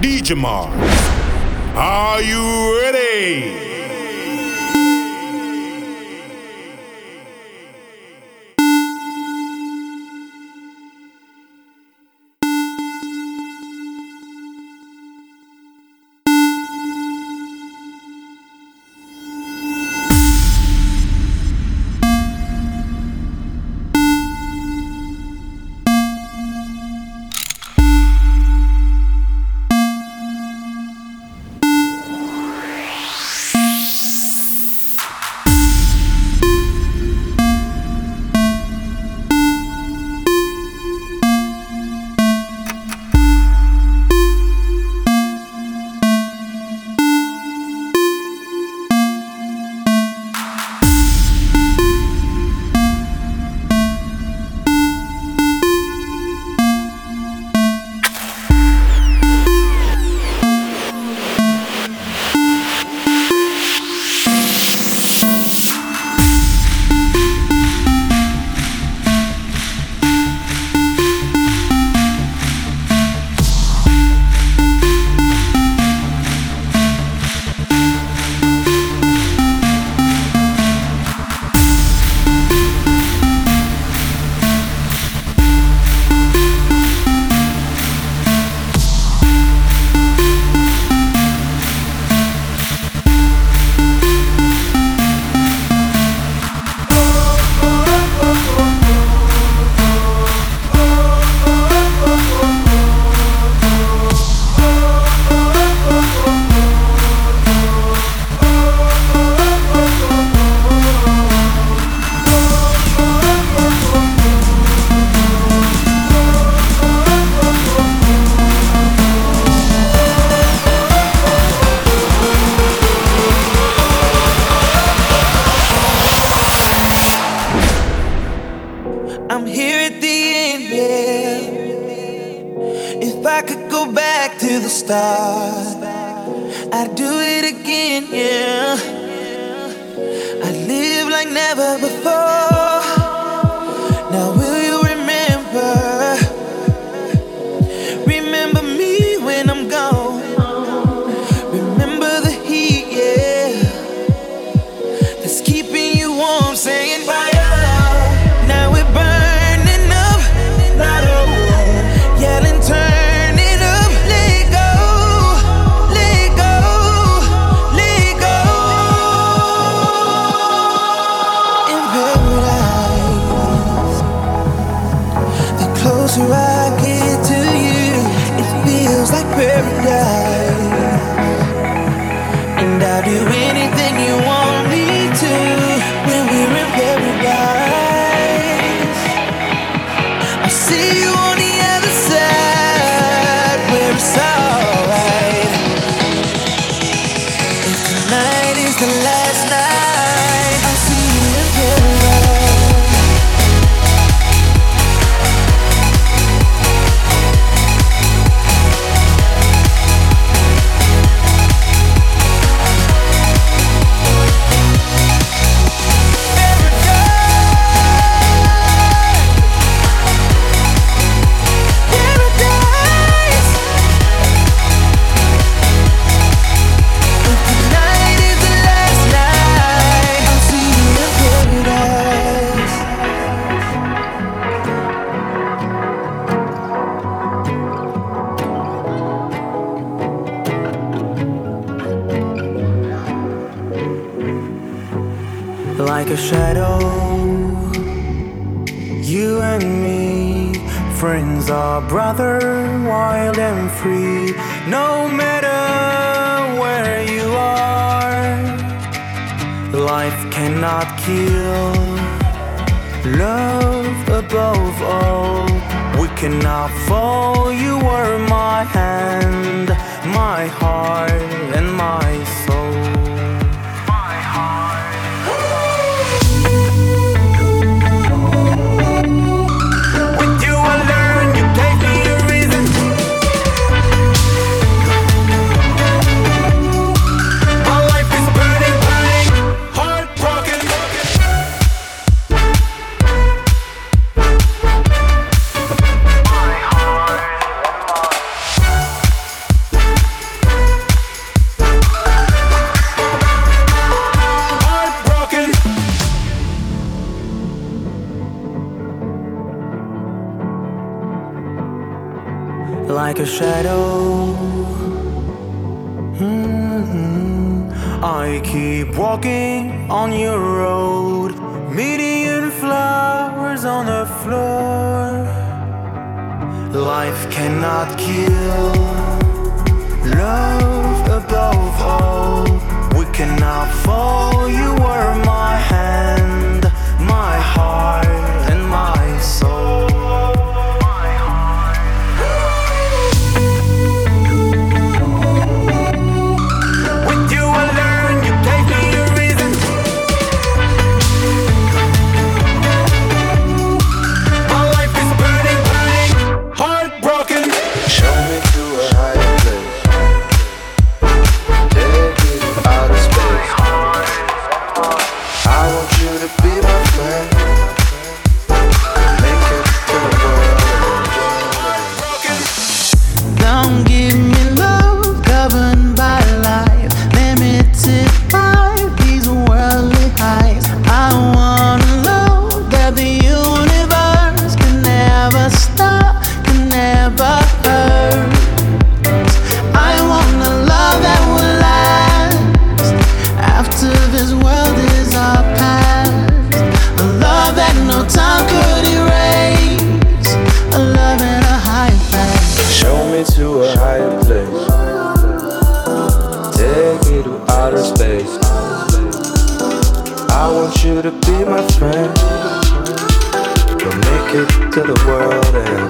DJ. Are you ready? Oh, you were my hand, my heart. to the world and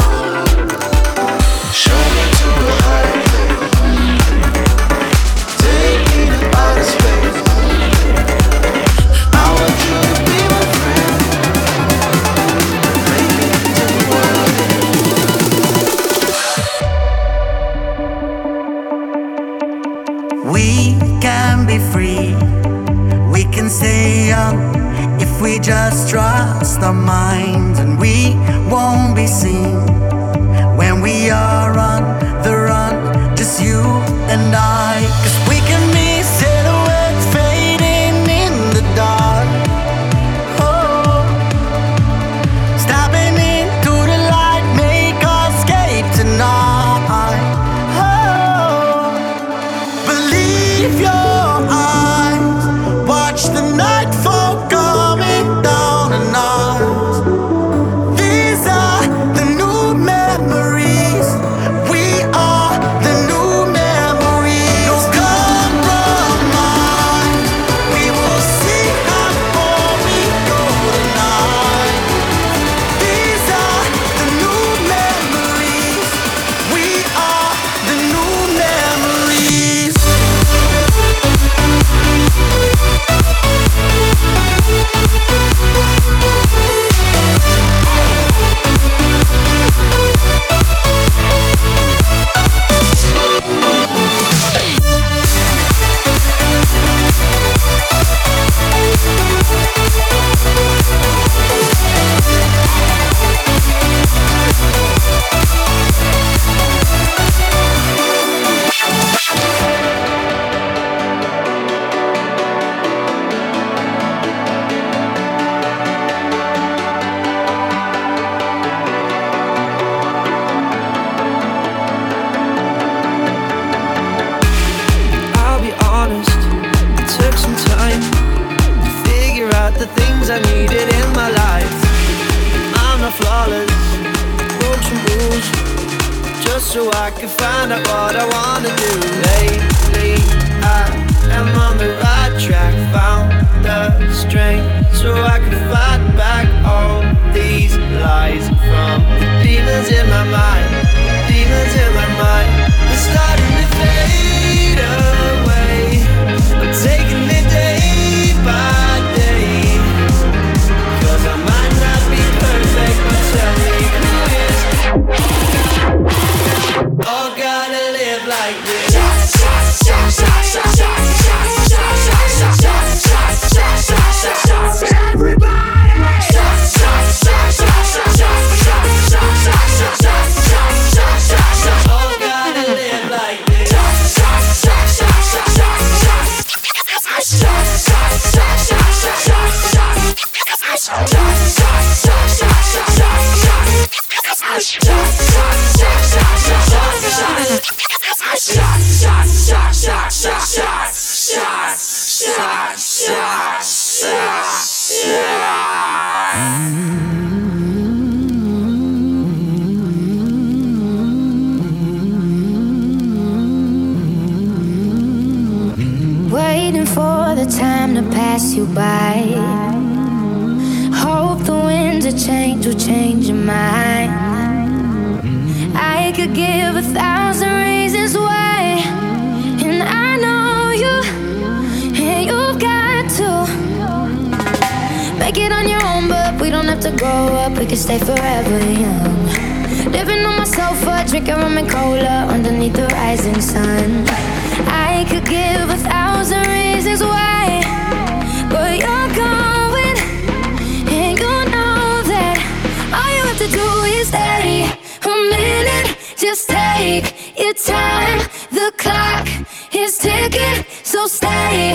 can stay a minute. Just take your time. The clock is ticking, so stay.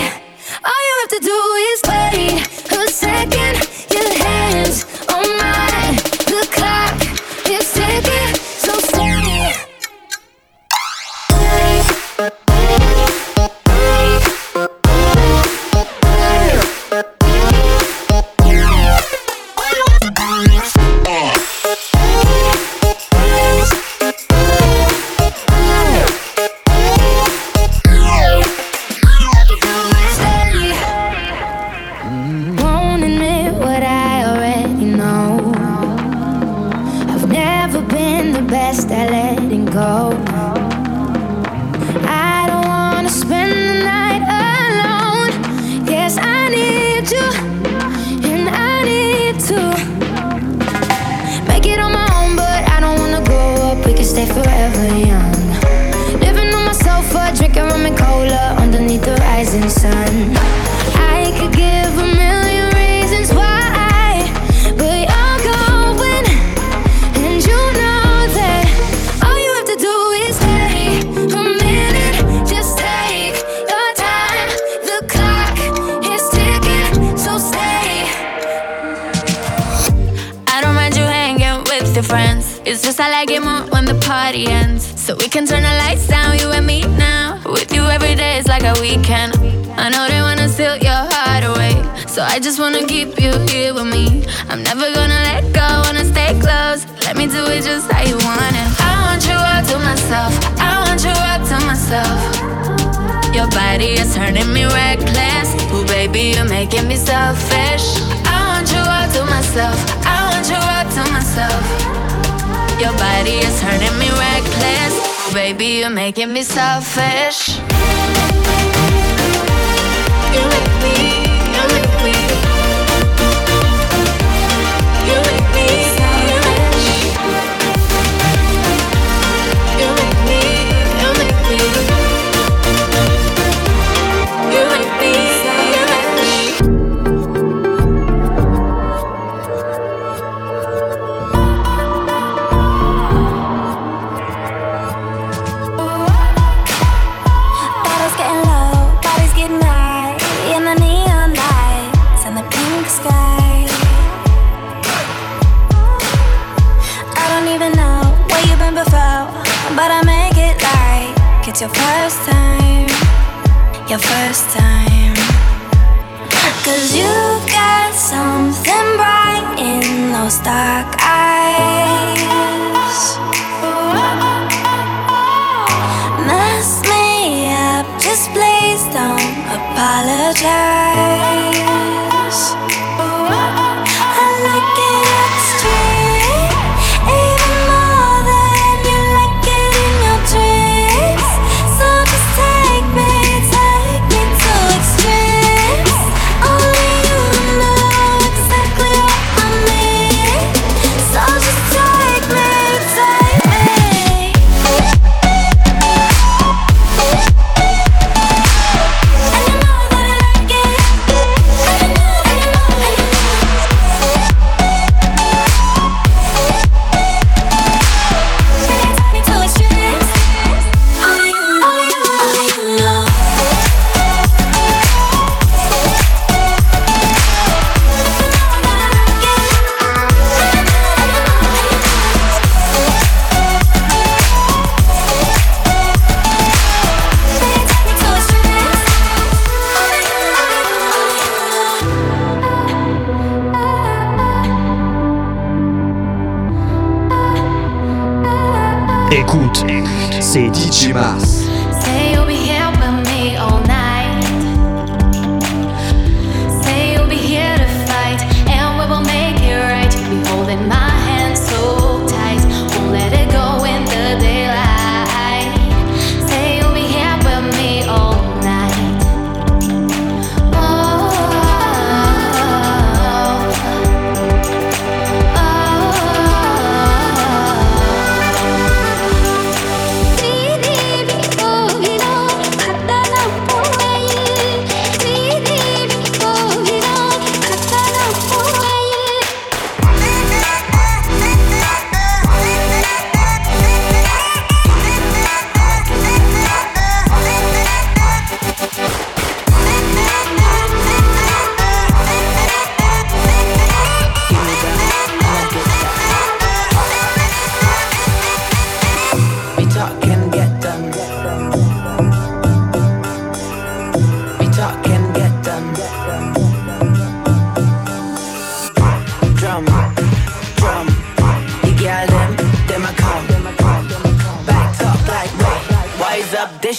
All you have to do is wait. your body is turning me reckless. Ooh, baby, you're making me selfish. I want you all to myself. I want you all to myself. Your body is turning me reckless. Ooh, baby, you're making me selfish. You make me. your first time, your first time. Cause you got something bright in those dark eyes. Mess me up, just please don't apologize.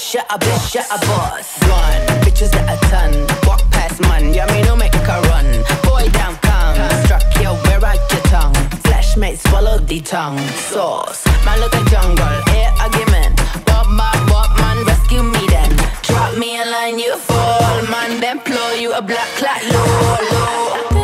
bitch, yeah, a bitch, yeah, a boss. Gone, bitches that a ton. Walk past man, yeah, me no make a run. Boy, down come, struck you where I your tongue. Flash mates follow the tongue. Sauce, man, look at jungle, air argument. Bob, bob, bob, man, rescue me then. Drop me a line, you fall, man, then blow you a black clat, low, low.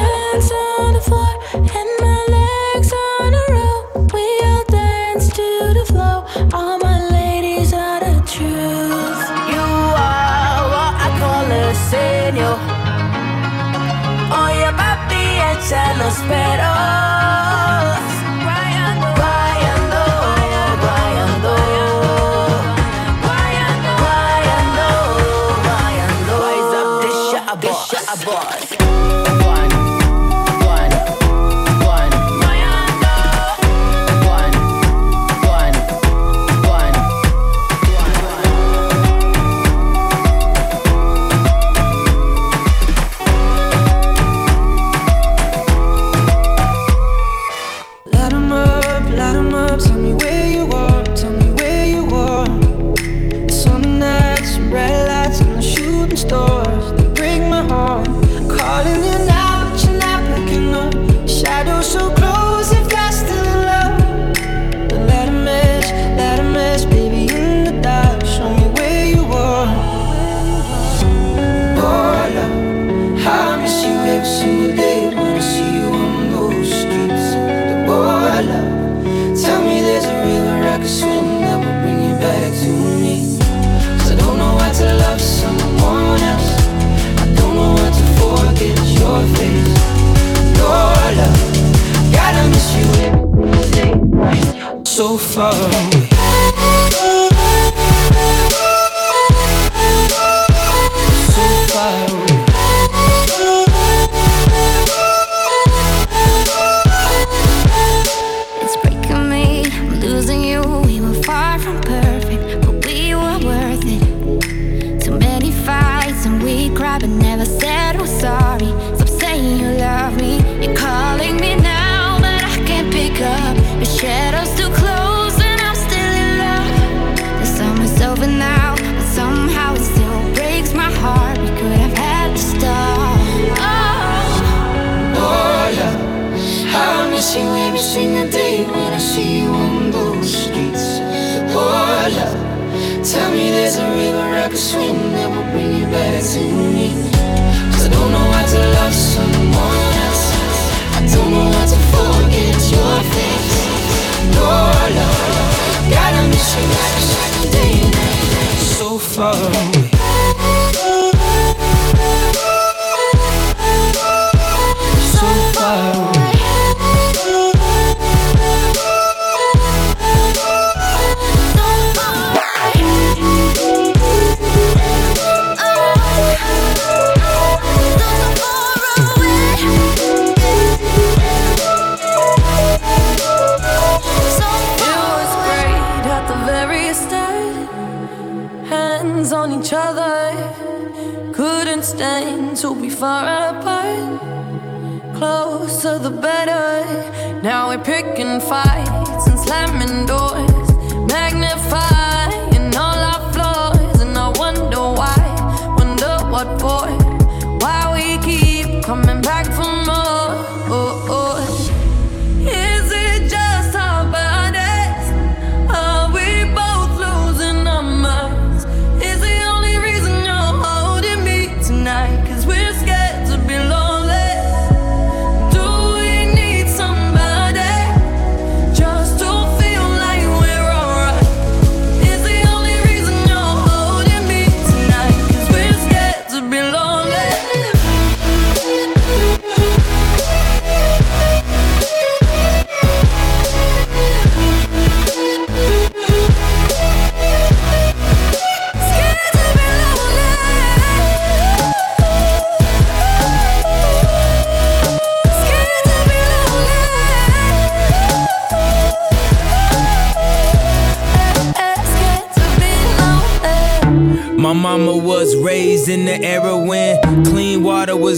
ya no espero. so far away.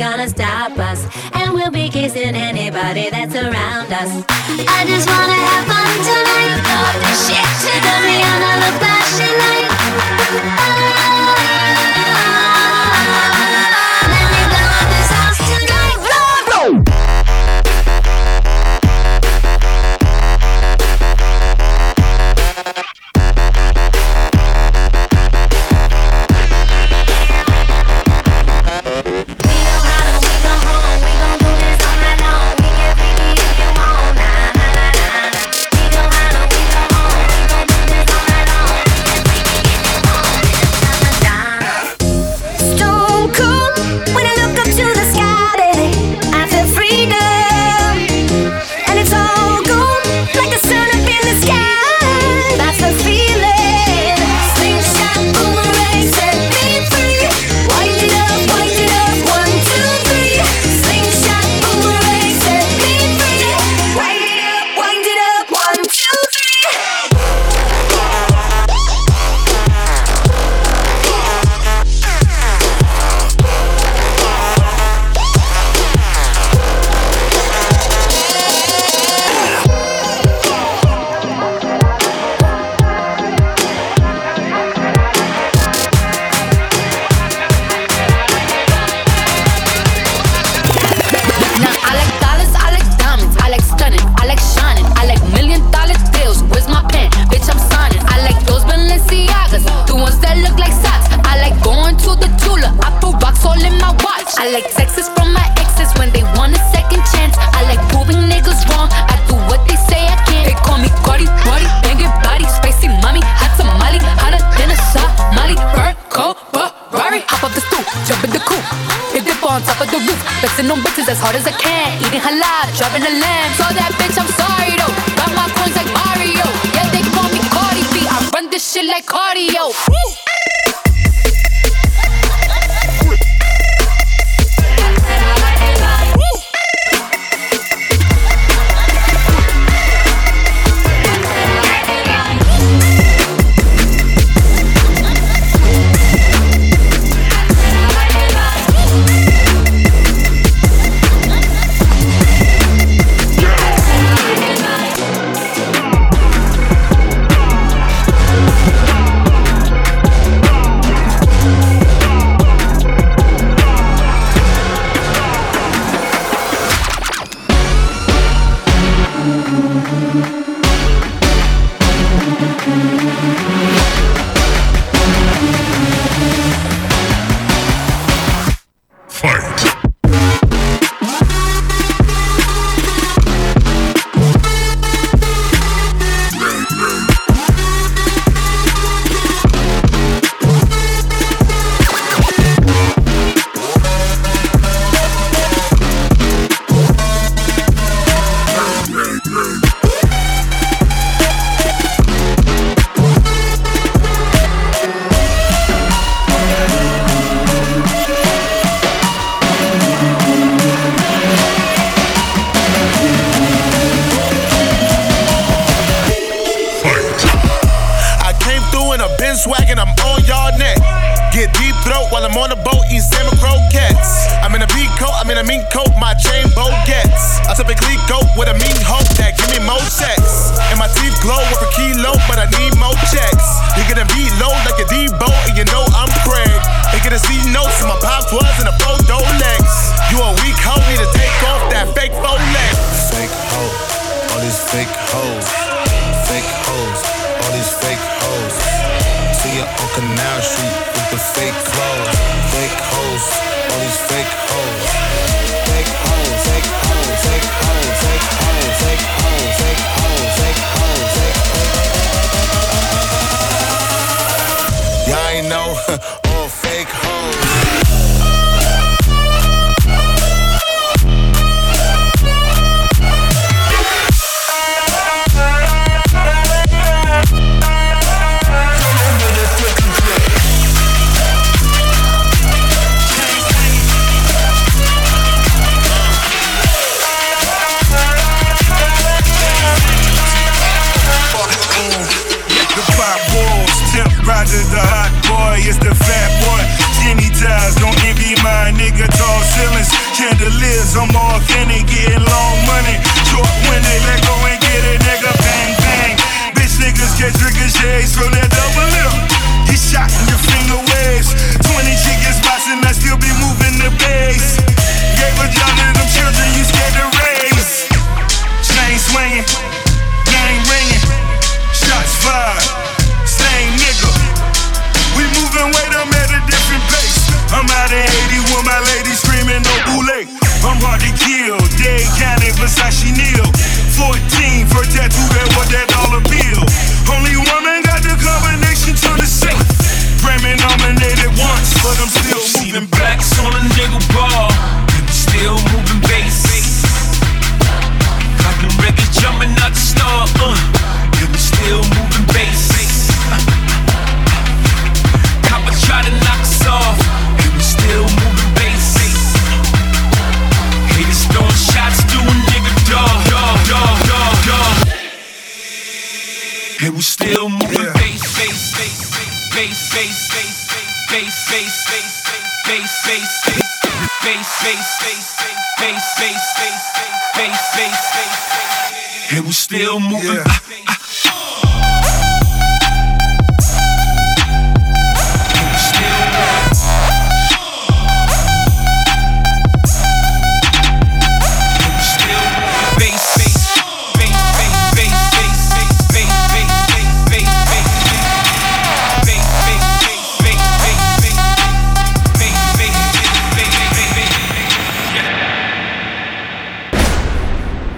gonna stay.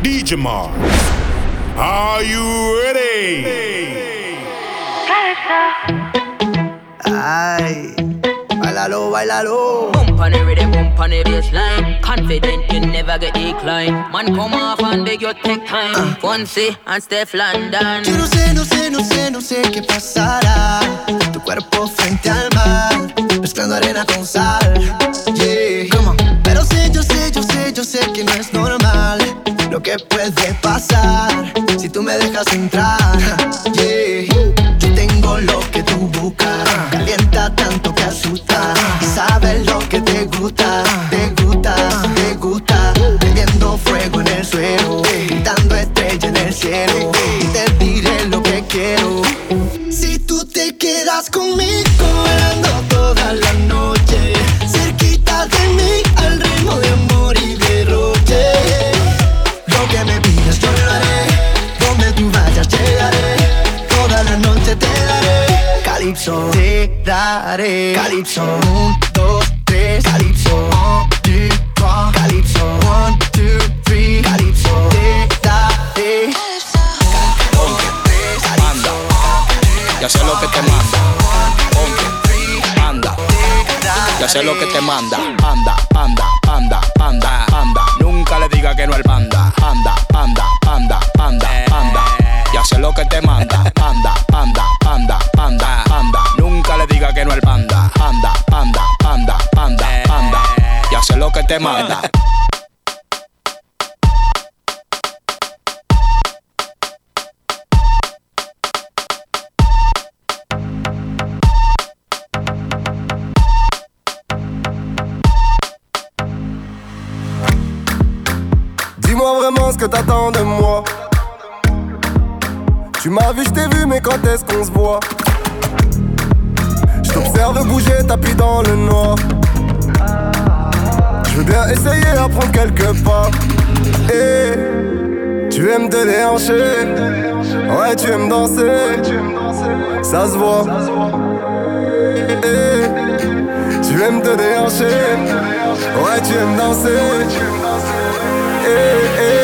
DJ Mars. Are you ready? Ay, bailalo, bailalo. Bump on the rhythm, bump on the bassline. Confident you never get decline. Man, come off and beg you take time. Uh. And Steph London. Yo no sé, no sé, no sé, no sé qué pasará. Tu cuerpo frente al mar, mezclando arena con sal. Yeah. lo que puede pasar si tú me dejas entrar. Yeah. Yo tengo lo que tú buscas, calienta tanto que asusta. Sabes lo que te gusta haré. Calypso, un, dos, tres, Calypso, one, two, three, Calypso, one, two, three, Calypso, te daré. Ponte, manda, ya sé lo que te manda. Ponte, manda, ya sé lo que te manda. Anda, anda, anda, anda, anda. Nunca le diga que no al panda. Anda, anda, anda, anda, anda. Ya sé lo que te manda. Anda, anda. que no al panda. Panda, panda, panda, panda, panda. Y hace lo que te manda. Dis-moi vraiment ce que t'attends de moi. Tu m'as vu, je t'ai vu, mais quand est-ce qu'on se voit? l'air de bouger, tapis dans le noir. Je veux bien essayer à prendre quelques pas. Eh, tu aimes te déhancher, ouais, tu aimes danser, ça se voit. Eh, tu aimes te déhancher, ouais, tu aimes danser. Eh,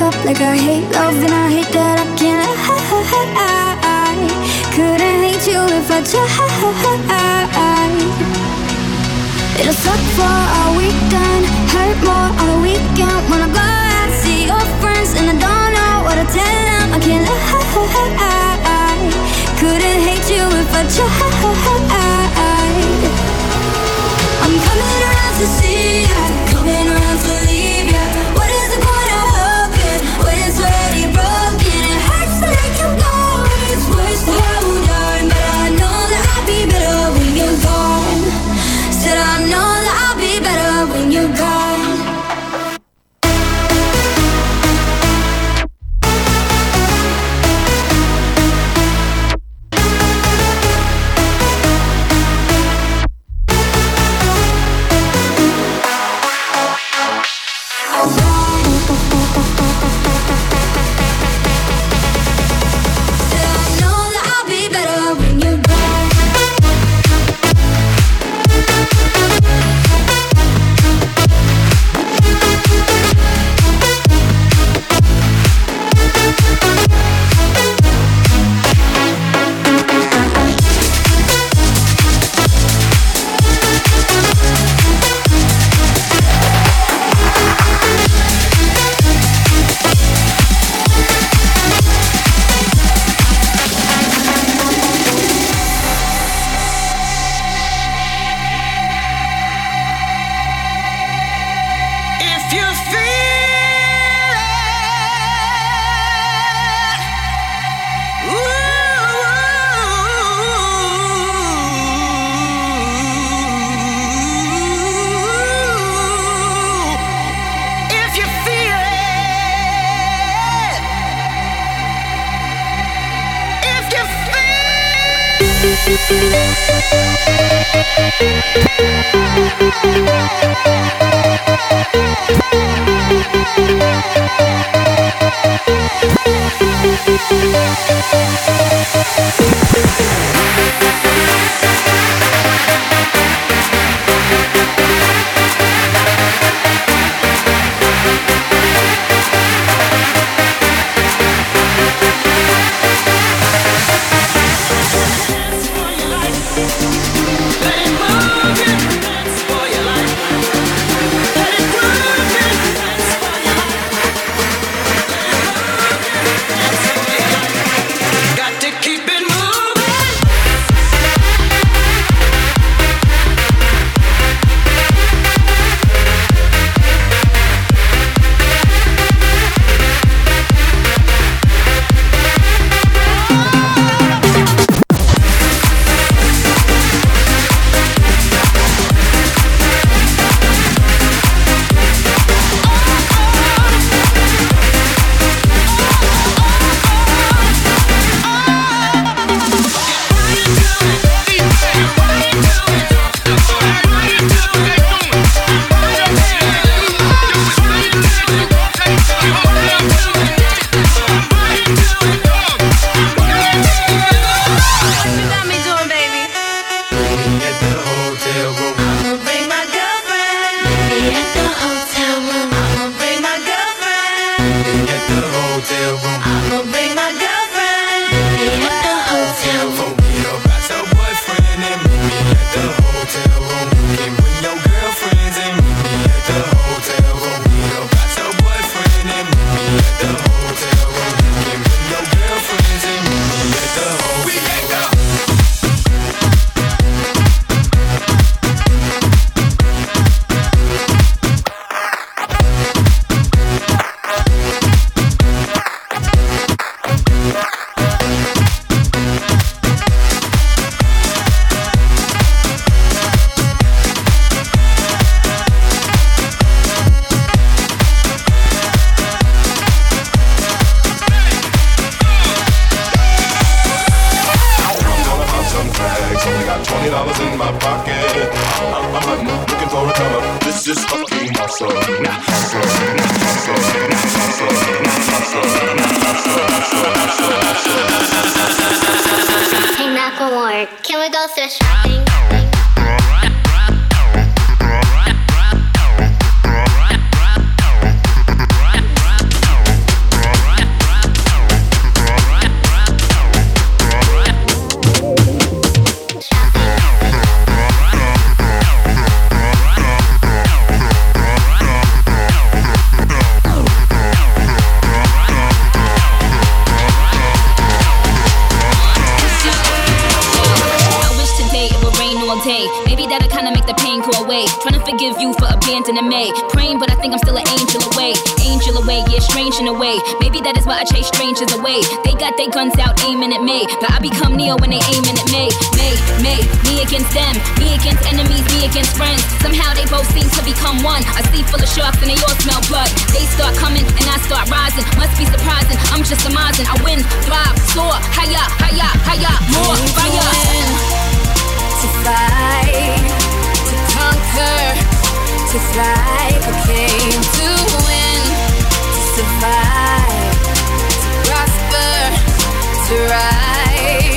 back up like I hate love and I hate that I can't. I couldn't hate you if I tried. It'll suck for a weekend, hurt more on the weekend when I go out see your friends and I don't know what to tell them. I can't I Couldn't hate you if I tried. I'm coming around to see. Me. Praying, but I think I'm still an angel away. Angel away, yeah, strange in a way. Maybe that is why I chase strangers away. They got their guns out aiming at me. But I become Neo when they aiming at me. Me, me, me against them. Me against enemies, me against friends. Somehow they both seem to become one. I see full of sharks and they all smell blood. They start coming and I start rising. Must be surprising. I'm just amazing. I win, thrive, soar, higher, higher, higher, more fire to fight, to conquer, to thrive. I came to win, to survive, to prosper, to rise,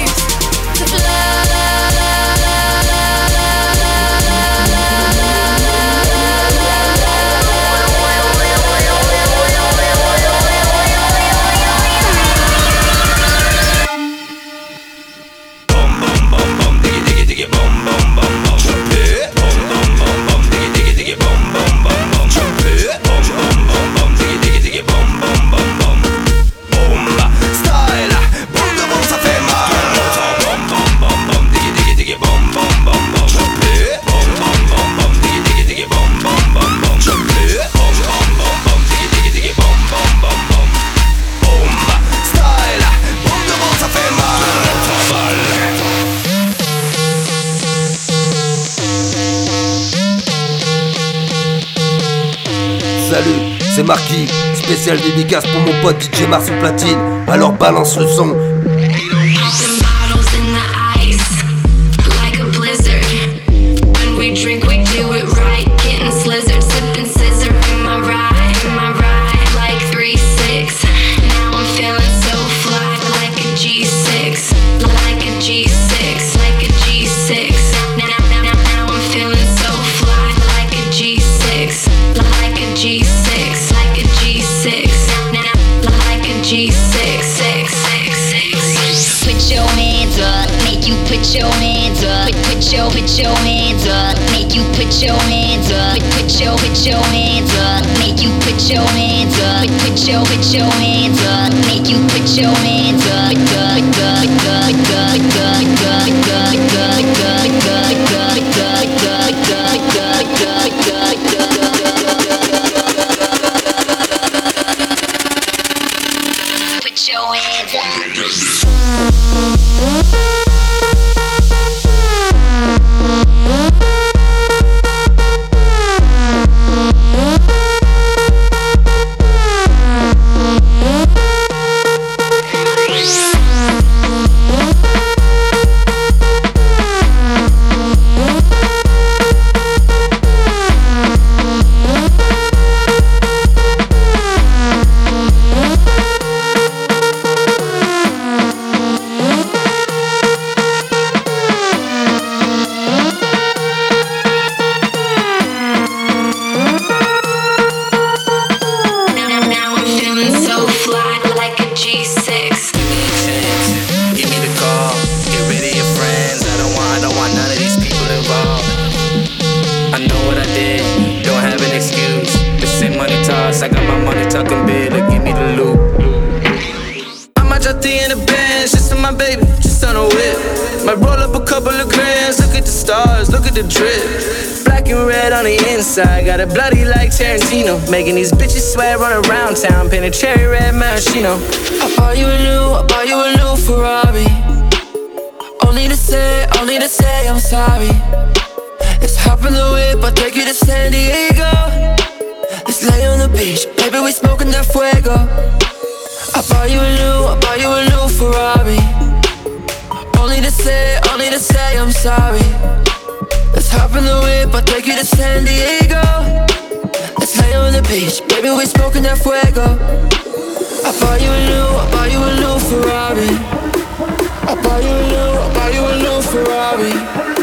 Salut, c'est Marquis, spécial dédicace pour mon pote DJ Mars au platine. Alors balance le son. Put your hands up, make you put your hands up. Put, your put your hands up, make you put your hands up. Put, your put your hands up, make you put your hands up. Put, put, put, put, put, put, put, put, inside, got it bloody like Tarantino. Making these bitches sweat, run around town, painted cherry red maraschino. I bought you a new, I bought you a new Ferrari. Only to say, only to say I'm sorry. Let's hop in the whip, I'll take you to San Diego. Let's lay on the beach, baby, we smoking that fuego. I bought you a new, I bought you a new Ferrari. Only to say, only to say I'm sorry. Hop in the whip, I'll take you to San Diego. Let's lay on the beach, baby, we smoking that fuego. I bought you a new, I bought you a new Ferrari. I bought you a new, I bought you a new Ferrari.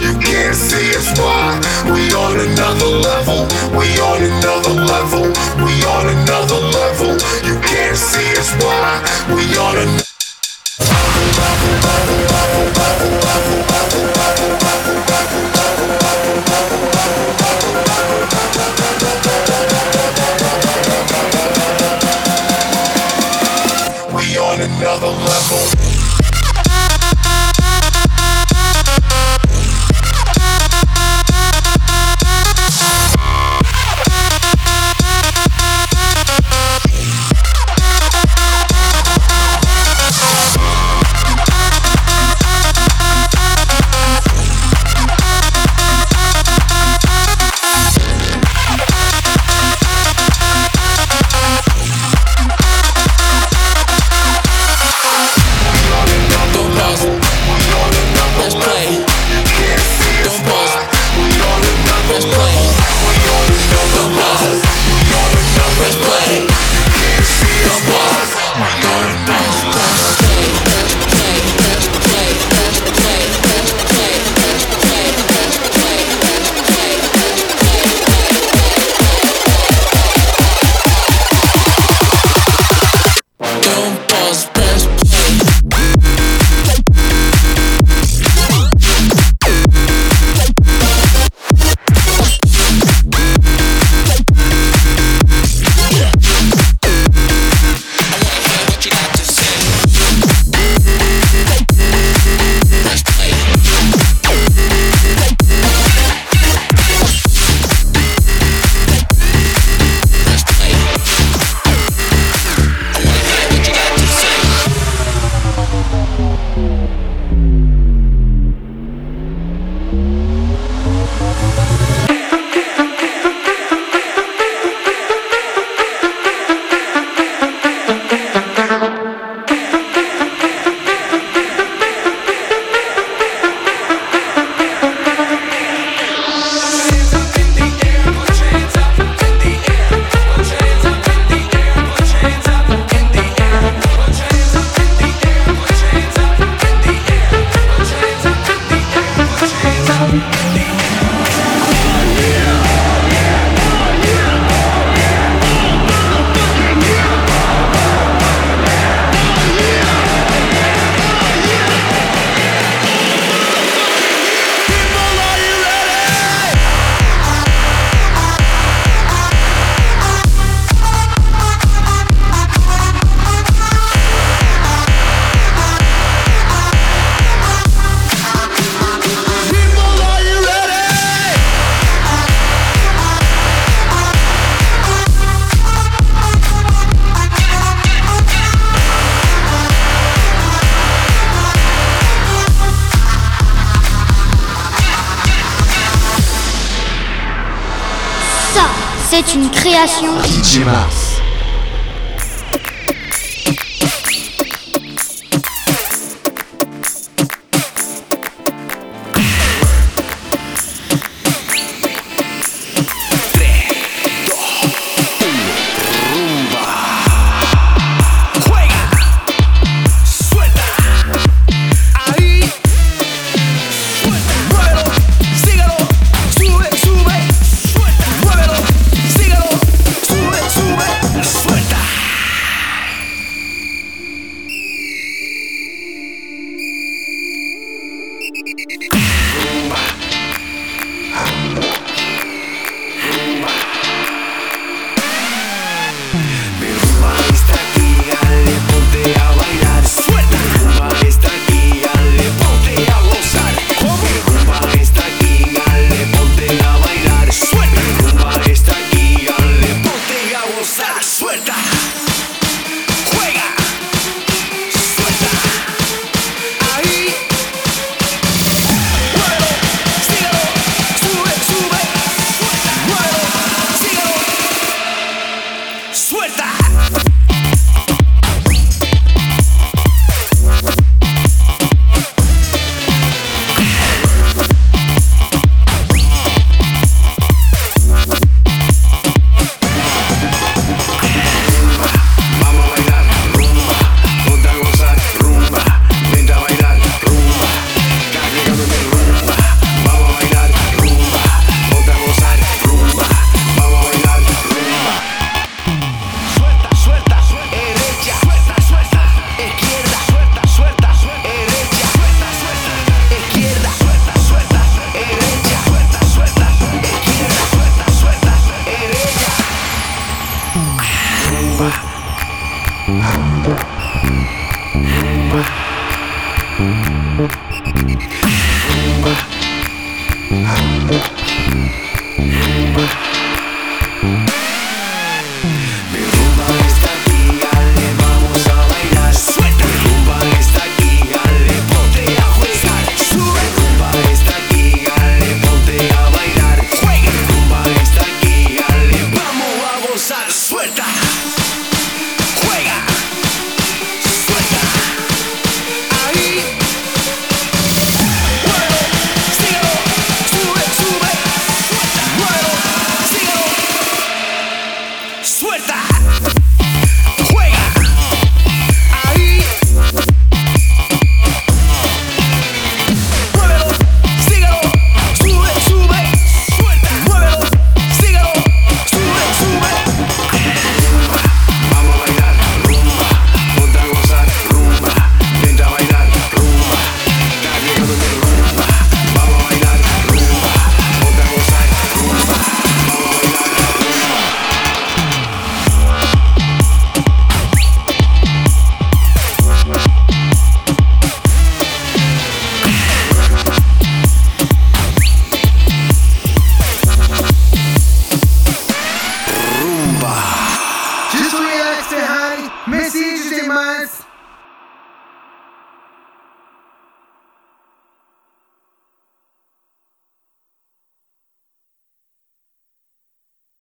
You can't see us why we on another level. We on another level. We on another level. You can't see us why we on another Sensation. Digimars.